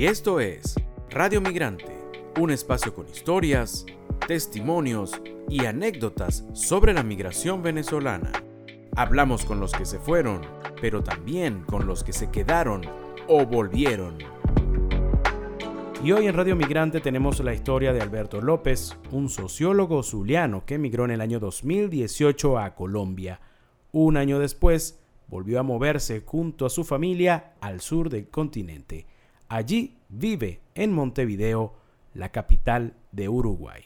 Y esto es Radio Migrante, un espacio con historias, testimonios y anécdotas sobre la migración venezolana. Hablamos con los que se fueron, pero también con los que se quedaron o volvieron. Y hoy en Radio Migrante tenemos la historia de Alberto López, un sociólogo zuliano que emigró en el año 2018 a Colombia. Un año después, volvió a moverse junto a su familia al sur del continente. Allí vive en Montevideo, la capital de Uruguay.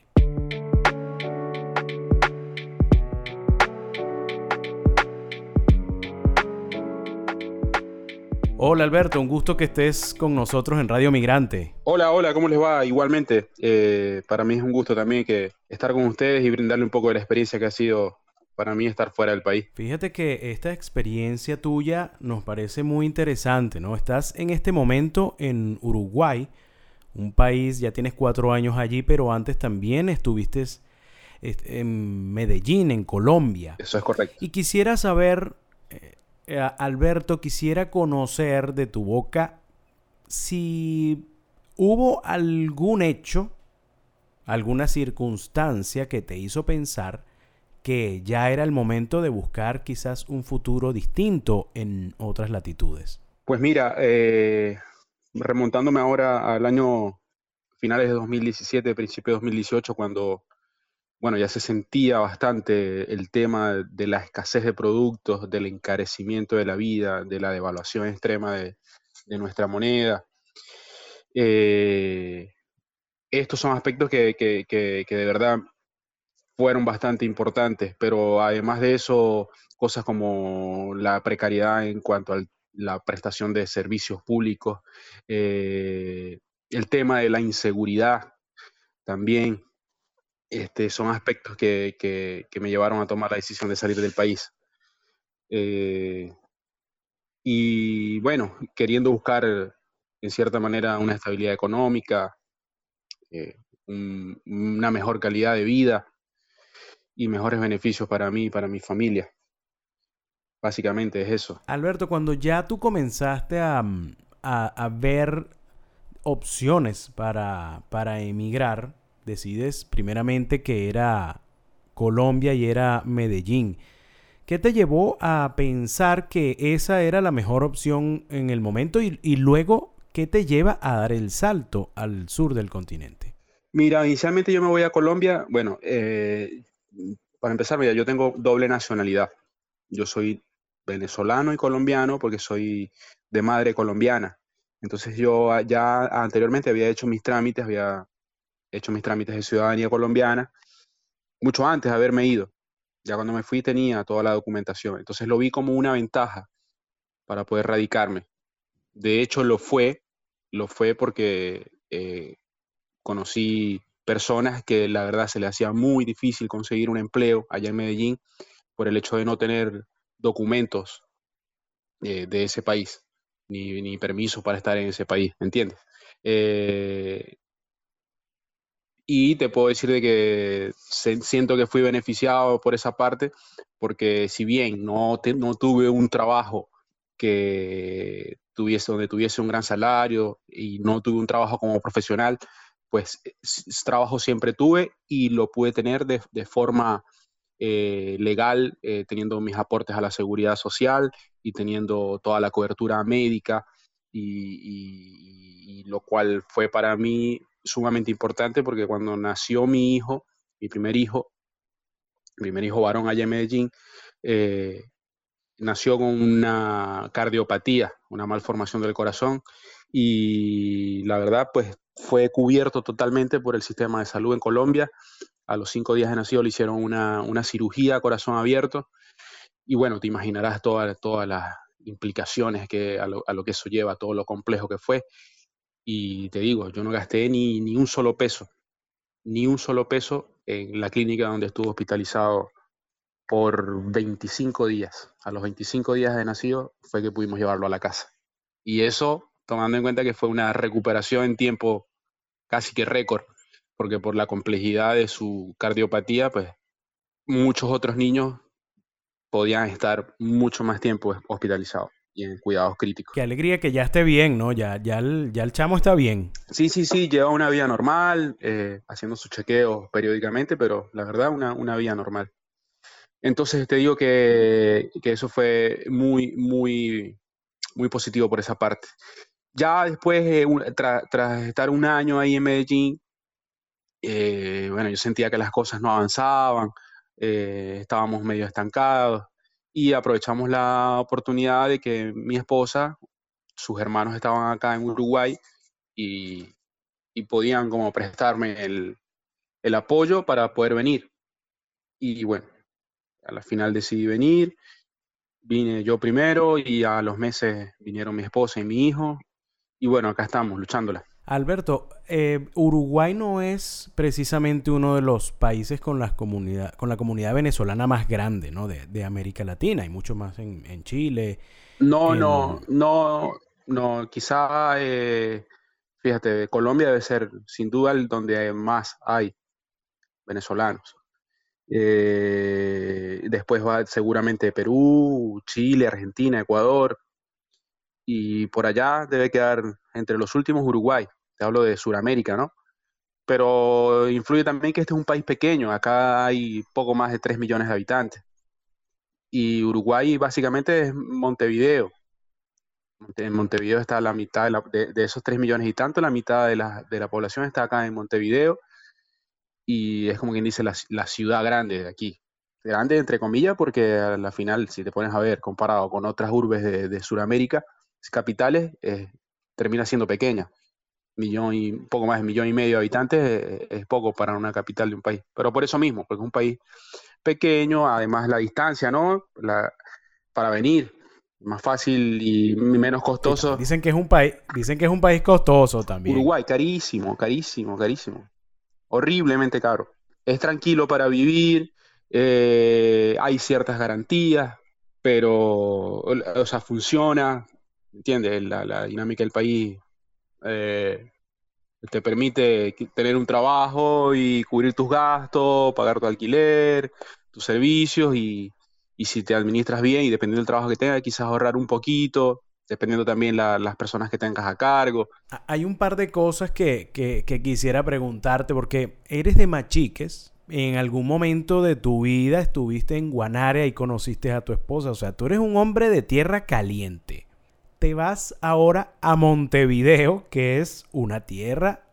Hola Alberto, un gusto que estés con nosotros en Radio Migrante. Hola, hola, ¿cómo les va? Igualmente, eh, para mí es un gusto también que estar con ustedes y brindarle un poco de la experiencia que ha sido para mí estar fuera del país. Fíjate que esta experiencia tuya nos parece muy interesante, ¿no? Estás en este momento en Uruguay, un país, ya tienes cuatro años allí, pero antes también estuviste en Medellín, en Colombia. Eso es correcto. Y quisiera saber, eh, Alberto, quisiera conocer de tu boca si hubo algún hecho, alguna circunstancia que te hizo pensar que ya era el momento de buscar quizás un futuro distinto en otras latitudes? Pues mira, eh, remontándome ahora al año finales de 2017, principio de 2018, cuando bueno, ya se sentía bastante el tema de la escasez de productos, del encarecimiento de la vida, de la devaluación extrema de, nuestra moneda. Eh, estos son aspectos que, que, de verdad fueron bastante importantes, pero además de eso, cosas como la precariedad en cuanto a la prestación de servicios públicos, eh, el tema de la inseguridad también, este, son aspectos que, me llevaron a tomar la decisión de salir del país. Eh, y bueno, queriendo buscar en cierta manera una estabilidad económica, eh, una mejor calidad de vida, y mejores beneficios para mí y para mi familia. Básicamente es eso. Alberto, cuando ya tú comenzaste a, mm, ver opciones para, para emigrar, decides primeramente que era Colombia y era Medellín. ¿Qué te llevó a pensar que esa era la mejor opción en el momento y, y, luego qué te lleva a dar el salto al sur del continente? Mira, inicialmente yo me voy a Colombia. Bueno, eh, para empezar, mira, yo tengo doble nacionalidad. Yo soy venezolano y colombiano porque soy de madre colombiana. Entonces yo ya anteriormente había hecho mis trámites, había hecho mis trámites de ciudadanía colombiana mucho antes de haberme ido. Ya cuando me fui tenía toda la documentación. Entonces lo vi como una ventaja para poder radicarme. De hecho lo fue, lo fue porque eh, conocí personas que la verdad se le hacía muy difícil conseguir un empleo allá en Medellín por el hecho de no tener documentos eh, de ese país, ni, ni, permiso para estar en ese país, ¿entiendes? Eh, y te puedo decir de que siento que fui beneficiado por esa parte, porque si bien no, no tuve un trabajo que tuviese, donde tuviese un gran salario y no tuve un trabajo como profesional, pues eh, trabajo siempre tuve y lo pude tener de, forma eh, legal, eh, teniendo mis aportes a la seguridad social y teniendo toda la cobertura médica, y, lo cual fue para mí sumamente importante porque cuando nació mi hijo, mi primer hijo, primer hijo varón allá en Medellín, nació con una cardiopatía, una malformación del corazón, y la verdad, pues fue cubierto totalmente por el sistema de salud en Colombia. A los cinco días de nacido le hicieron una, cirugía a corazón abierto. Y bueno, te imaginarás todas las implicaciones que a lo, que eso lleva, todo lo complejo que fue. Y te digo, yo no gasté ni, ni un solo peso, ni un solo peso en la clínica donde estuvo hospitalizado por 25 días. A los 25 días de nacido fue que pudimos llevarlo a la casa. Y eso tomando en cuenta que fue una recuperación en tiempo casi que récord, porque por la complejidad de su cardiopatía, pues muchos otros niños podían estar mucho más tiempo hospitalizados. y en cuidados críticos. Qué alegría que ya esté bien, ¿no? Ya, ya, el, ya el chamo está bien. Sí, sí, sí, lleva una vida normal, eh, haciendo sus chequeos periódicamente, pero la verdad, una, una vida normal. Entonces te digo que, que eso fue muy, muy, muy positivo por esa parte. Ya después, eh, tras estar un año ahí en Medellín, eh, bueno, yo sentía que las cosas no avanzaban, eh, estábamos medio estancados y aprovechamos la oportunidad de que mi esposa, sus hermanos estaban acá en Uruguay y, podían como prestarme el, el apoyo para poder venir. Y bueno, a la final decidí venir, vine yo primero y a los meses vinieron mi esposa y mi hijo y bueno, acá estamos luchándola. Alberto, eh, Uruguay no es precisamente uno de los países con, las comunidad, con la comunidad venezolana más grande ¿no? de, América Latina. Hay mucho más en, Chile. No, no, no, no. Quizá, eh, fíjate, Colombia debe ser sin duda el donde más hay venezolanos. Eh, después va seguramente Perú, Chile, Argentina, Ecuador y por allá debe quedar entre los últimos Uruguay, te hablo de Sudamérica, ¿no? Pero influye también que este es un país pequeño, acá hay poco más de 3 millones de habitantes. Y Uruguay básicamente es Montevideo. En Montevideo está la mitad de, esos 3 millones y tanto, la mitad de la, de la, población está acá en Montevideo. Y es como quien dice la, la ciudad grande de aquí grande entre comillas, porque a la final, si te pones a ver, comparado con otras urbes de, de Sudamérica, capitales eh, termina siendo pequeña. Millón y poco más de millón y medio de habitantes eh, es poco para una capital de un país. Pero por eso mismo, porque es un país pequeño, además la distancia, ¿no? La, para venir, más fácil y menos costoso. Dicen que es un país, dicen que es un país costoso también. Uruguay, carísimo, carísimo, carísimo. Horriblemente caro. Es tranquilo para vivir, eh, hay ciertas garantías, pero, o sea, funciona, ¿entiendes? La, dinámica del país eh, te permite tener un trabajo y cubrir tus gastos, pagar tu alquiler, tus servicios y, si te administras bien y dependiendo del trabajo que tengas, quizás ahorrar un poquito, dependiendo también la, las personas que tengas a cargo. Hay un par de cosas que, que, quisiera preguntarte porque eres de Machiques. En algún momento de tu vida estuviste en Guanare y conociste a tu esposa. O sea, tú eres un hombre de tierra caliente te vas ahora a Montevideo, que es una tierra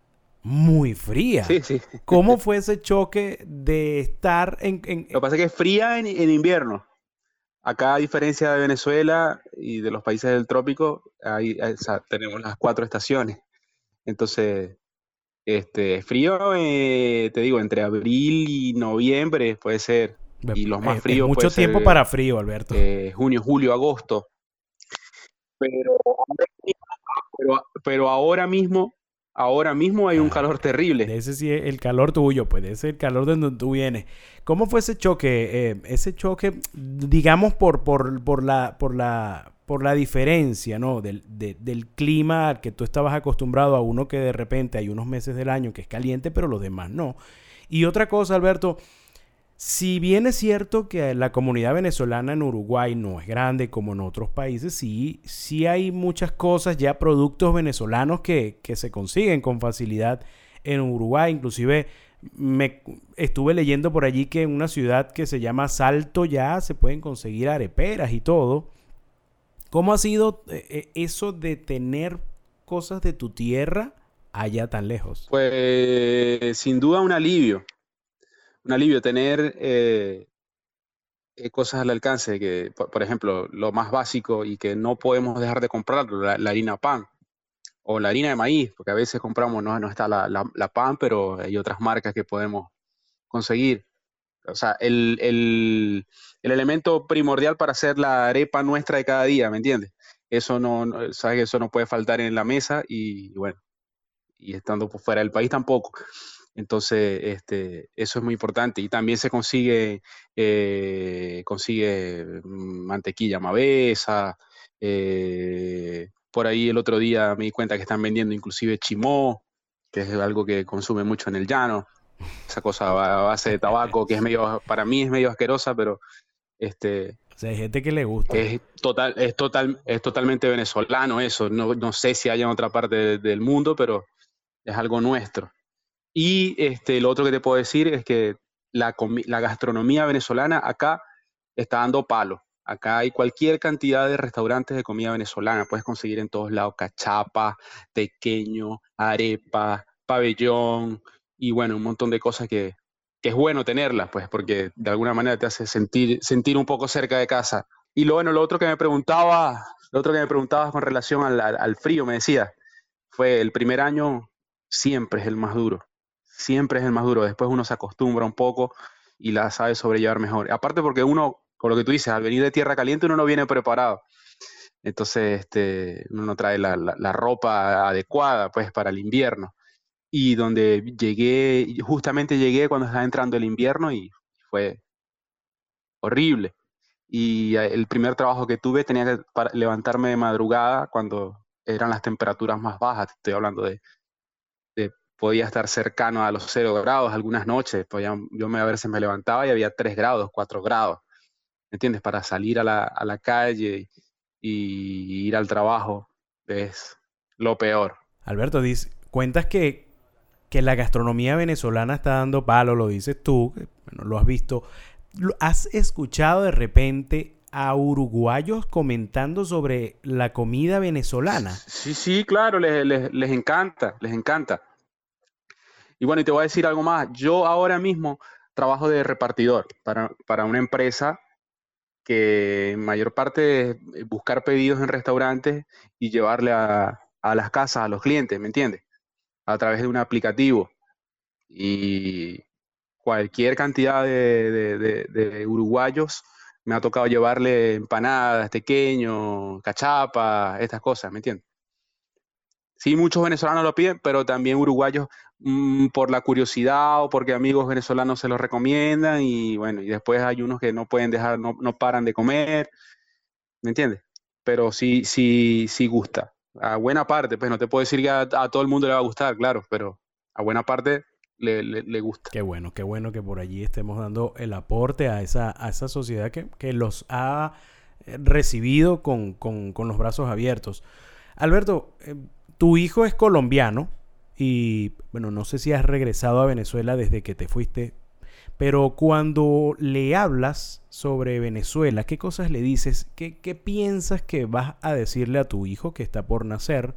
muy fría. Sí, sí. ¿Cómo fue ese choque de estar en... Lo que pasa es que es fría en, invierno. Acá, a diferencia de Venezuela y de los países del trópico, ahí, tenemos las cuatro estaciones. Entonces, este, frío, eh, te digo, entre abril y noviembre puede ser. Y los más fríos. mucho tiempo para frío, Alberto. Eh, junio, julio, agosto pero, pero, ahora mismo, ahora mismo hay un ah, calor terrible. Ese sí es el calor tuyo, pues ese es el calor de donde tú vienes. ¿Cómo fue ese choque? Eh, ese choque, digamos, por, por, por, la, por, la, por la diferencia, ¿no? Del, del clima al que tú estabas acostumbrado a uno que de repente hay unos meses del año que es caliente, pero los demás no. Y otra cosa, Alberto, si bien es cierto que la comunidad venezolana en Uruguay no es grande como en otros países, sí, sí hay muchas cosas, ya productos venezolanos que, se consiguen con facilidad en Uruguay. Inclusive me estuve leyendo por allí que en una ciudad que se llama Salto ya se pueden conseguir areperas y todo. ¿Cómo ha sido eh, eh, eso de tener cosas de tu tierra allá tan lejos? Pues sin duda un alivio un alivio tener eh, eh, cosas al alcance, que por, ejemplo, lo más básico y que no podemos dejar de comprar, la, harina pan o la harina de maíz, porque a veces compramos, no, no está la, la, pan, pero hay otras marcas que podemos conseguir. O sea, el, el, el, elemento primordial para hacer la arepa nuestra de cada día, ¿me entiendes? Eso no, sabes que eso no puede faltar en la mesa y bueno, y estando fuera del país tampoco. Entonces, este, eso es muy importante. Y también se consigue, eh, consigue mantequilla mavesa. Eh, por ahí el otro día me di cuenta que están vendiendo inclusive chimó, que es algo que consume mucho en el llano. Esa cosa a base de tabaco que es medio, para mí es medio asquerosa, pero este, sea, hay gente que le gusta. Es, total, es, total, es totalmente venezolano eso. No, no sé si hay en otra parte del mundo, pero es algo nuestro. Y este, lo otro que te puedo decir es que la, la gastronomía venezolana acá está dando palo. Acá hay cualquier cantidad de restaurantes de comida venezolana. Puedes conseguir en todos lados cachapa, tequeño, arepa, pabellón y bueno, un montón de cosas que, que es bueno tenerlas, pues, porque de alguna manera te hace sentir, sentir un poco cerca de casa. Y lo bueno, lo otro que me preguntaba, lo otro que me preguntabas con relación al, al frío, me decía, fue el primer año siempre es el más duro, siempre es el más duro. Después uno se acostumbra un poco y la sabe sobrellevar mejor. Aparte porque uno por lo que tú dices, al venir de tierra caliente uno no viene preparado. Entonces, este, uno no trae la, ropa adecuada, pues, para el invierno. Y donde llegué, justamente llegué cuando estaba entrando el invierno y fue horrible. Y el primer trabajo que tuve tenía que levantarme de madrugada cuando eran las temperaturas más bajas. Estoy hablando de podía estar cercano a los cero grados algunas noches. Podía, yo me, a veces me levantaba y había 3 grados, 4 grados. ¿me entiendes? Para salir a la, a la calle y ir al trabajo es lo peor. Alberto, dice, cuentas que, que la gastronomía venezolana está dando palo, lo dices tú, bueno, lo has visto. ¿Has escuchado de repente a uruguayos comentando sobre la comida venezolana? Sí, sí, claro, les, les, les encanta, les encanta. Y bueno, y te voy a decir algo más. Yo ahora mismo trabajo de repartidor para, para una empresa que mayor parte es eh, buscar pedidos en restaurantes y llevarle a, las casas a los clientes, ¿me entiendes? A través de un aplicativo. Y cualquier cantidad de, uruguayos me ha tocado llevarle empanadas, pequeños, cachapa, estas cosas, ¿me entiendes? Sí, muchos venezolanos lo piden, pero también uruguayos mm, por la curiosidad o porque amigos venezolanos se lo recomiendan y bueno, y después hay unos que no pueden dejar, no, no paran de comer, ¿me entiendes? Pero sí, sí, sí gusta. A buena parte, pues no te puedo decir que a, todo el mundo le va a gustar, claro, pero a buena parte le, le, gusta. Qué bueno, qué bueno que por allí estemos dando el aporte a esa, a esa sociedad que, que los ha eh, recibido con, con, con los brazos abiertos. Alberto, eh, tu hijo es colombiano y, bueno, no sé si has regresado a Venezuela desde que te fuiste, pero cuando le hablas sobre Venezuela, ¿qué cosas le dices? ¿Qué, piensas que vas a decirle a tu hijo que está por nacer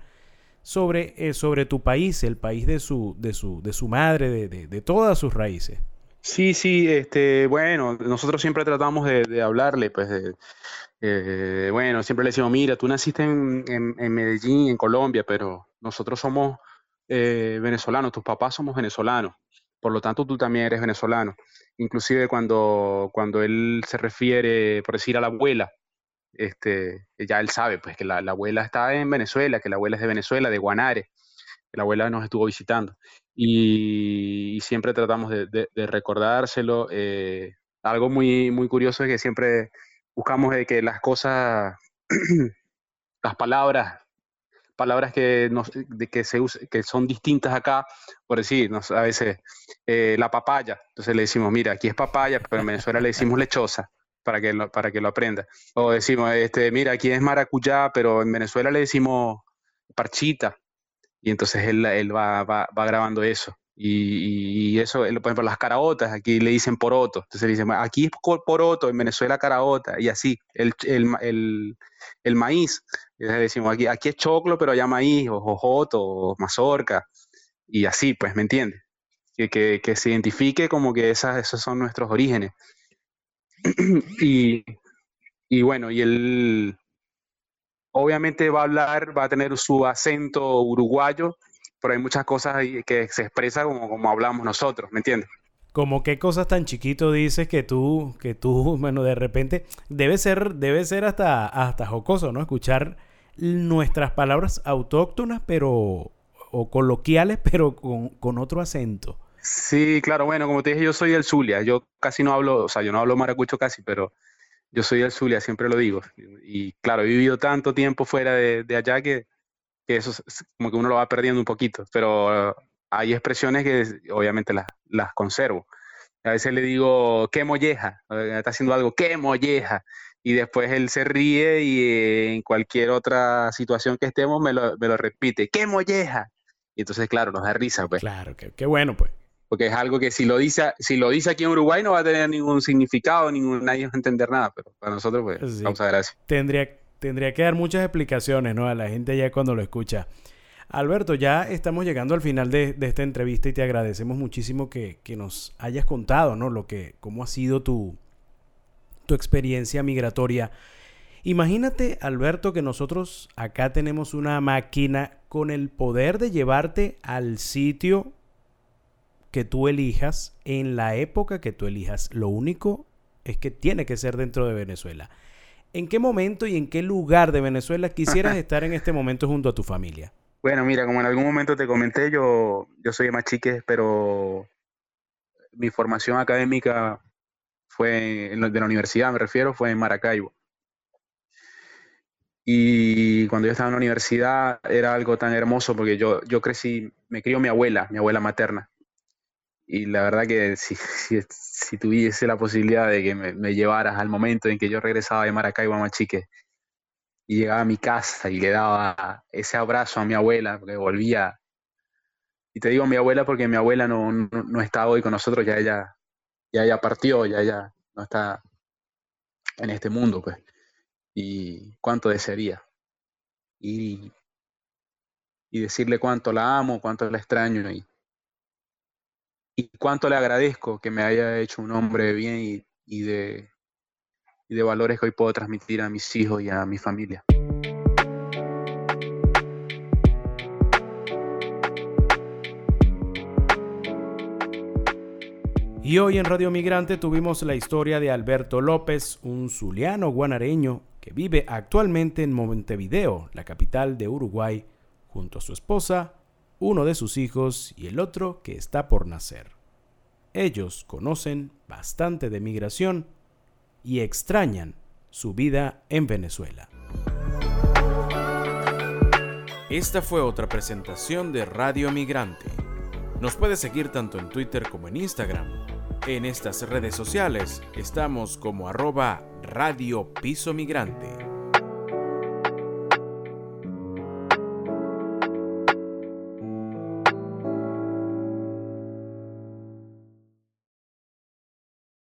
sobre, eh, sobre tu país, el país de su, de su, de su madre, de, de, todas sus raíces? Sí, sí, este, bueno, nosotros siempre tratamos de, hablarle, pues, de, eh, bueno, siempre le decimos, mira, tú naciste en, Medellín, en Colombia, pero nosotros somos eh, venezolanos, tus papás somos venezolanos, por lo tanto tú también eres venezolano. Inclusive cuando, cuando él se refiere, por decir, a la abuela, este, ya él sabe pues que la, abuela está en Venezuela, que la abuela es de Venezuela, de Guanare, la abuela nos estuvo visitando. Y, siempre tratamos de, recordárselo. Eh, algo muy, muy curioso es que siempre buscamos que las cosas, las palabras, palabras que, de que, se que son distintas acá, por decir, a veces eh, la papaya, entonces le decimos, mira, aquí es papaya, pero en Venezuela le decimos lechosa. Para que, lo, para que lo aprenda. O decimos, este, mira, aquí es maracuyá, pero en Venezuela le decimos parchita. Y entonces él, él va, va, va grabando eso. Y, eso, por ejemplo, las caraotas, aquí le dicen poroto. Entonces le dicen, aquí es poroto, en Venezuela caraota, y así. El, el, el, maíz, le decimos, aquí, aquí es choclo, pero allá maíz, o jojoto, o mazorca, y así, pues, ¿me entiendes? Que, que, que, se identifique como que esas, esos son nuestros orígenes. y, y bueno, y él obviamente va a hablar, va a tener su acento uruguayo, pero hay muchas cosas ahí que se expresan como, como hablamos nosotros, ¿me entiendes? Como qué cosas tan chiquito dices que tú, que tú, bueno, de repente debe ser, debe ser hasta, hasta jocoso, ¿no? Escuchar nuestras palabras autóctonas, pero, o coloquiales, pero con, con otro acento. Sí, claro, bueno, como te dije, yo soy el Zulia, yo casi no hablo, o sea, yo no hablo maracucho casi, pero yo soy el Zulia, siempre lo digo. Y claro, he vivido tanto tiempo fuera de, allá que eso es como que uno lo va perdiendo un poquito, pero hay expresiones que obviamente las, conservo. A veces le digo, qué molleja, está haciendo algo, qué molleja. y después él se ríe y eh, en cualquier otra situación que estemos me lo, me lo repite, ¡qué molleja! Y entonces, claro, nos da risa, pues. Claro, qué, bueno, pues. Porque es algo que si lo dice, si lo dice aquí en Uruguay no va a tener ningún significado, ningún, nadie va a entender nada, pero para nosotros, pues, vamos a gracias. Tendría, tendría que dar muchas explicaciones, ¿no? A la gente ya cuando lo escucha. Alberto, ya estamos llegando al final de, esta entrevista y te agradecemos muchísimo que, que, nos hayas contado, ¿no? Lo que, cómo ha sido tu, tu experiencia migratoria. Imagínate, Alberto, que nosotros acá tenemos una máquina con el poder de llevarte al sitio que tú elijas en la época que tú elijas. Lo único es que tiene que ser dentro de Venezuela. ¿En qué momento y en qué lugar de Venezuela quisieras estar en este momento junto a tu familia? Bueno, mira, como en algún momento te comenté, yo, yo soy de Machique, pero mi formación académica fue en, de la universidad, me refiero, fue en Maracaibo. Y cuando yo estaba en la universidad era algo tan hermoso porque yo, yo crecí, me crió mi abuela, mi abuela materna. Y la verdad que si, si, tuviese la posibilidad de que me, llevaras al momento en que yo regresaba de Maracaibo a Machique y llegaba a mi casa y le daba ese abrazo a mi abuela, porque volvía. Y te digo mi abuela porque mi abuela no, no, no está hoy con nosotros, ya ella ya ya partió, ya ya no está en este mundo, pues. Y cuánto desearía y, y decirle cuánto la amo, cuánto la extraño y, y cuánto le agradezco que me haya hecho un hombre bien y, de, y de valores que hoy puedo transmitir a mis hijos y a mi familia. Y hoy en Radio Migrante tuvimos la historia de Alberto López, un zuliano guanareño que vive actualmente en Montevideo, la capital de Uruguay, junto a su esposa, uno de sus hijos y el otro que está por nacer. Ellos conocen bastante de migración y extrañan su vida en Venezuela. Esta fue otra presentación de Radio Migrante. Nos puede seguir tanto en Twitter como en Instagram en estas redes sociales estamos como arroba Radio Piso Migrante.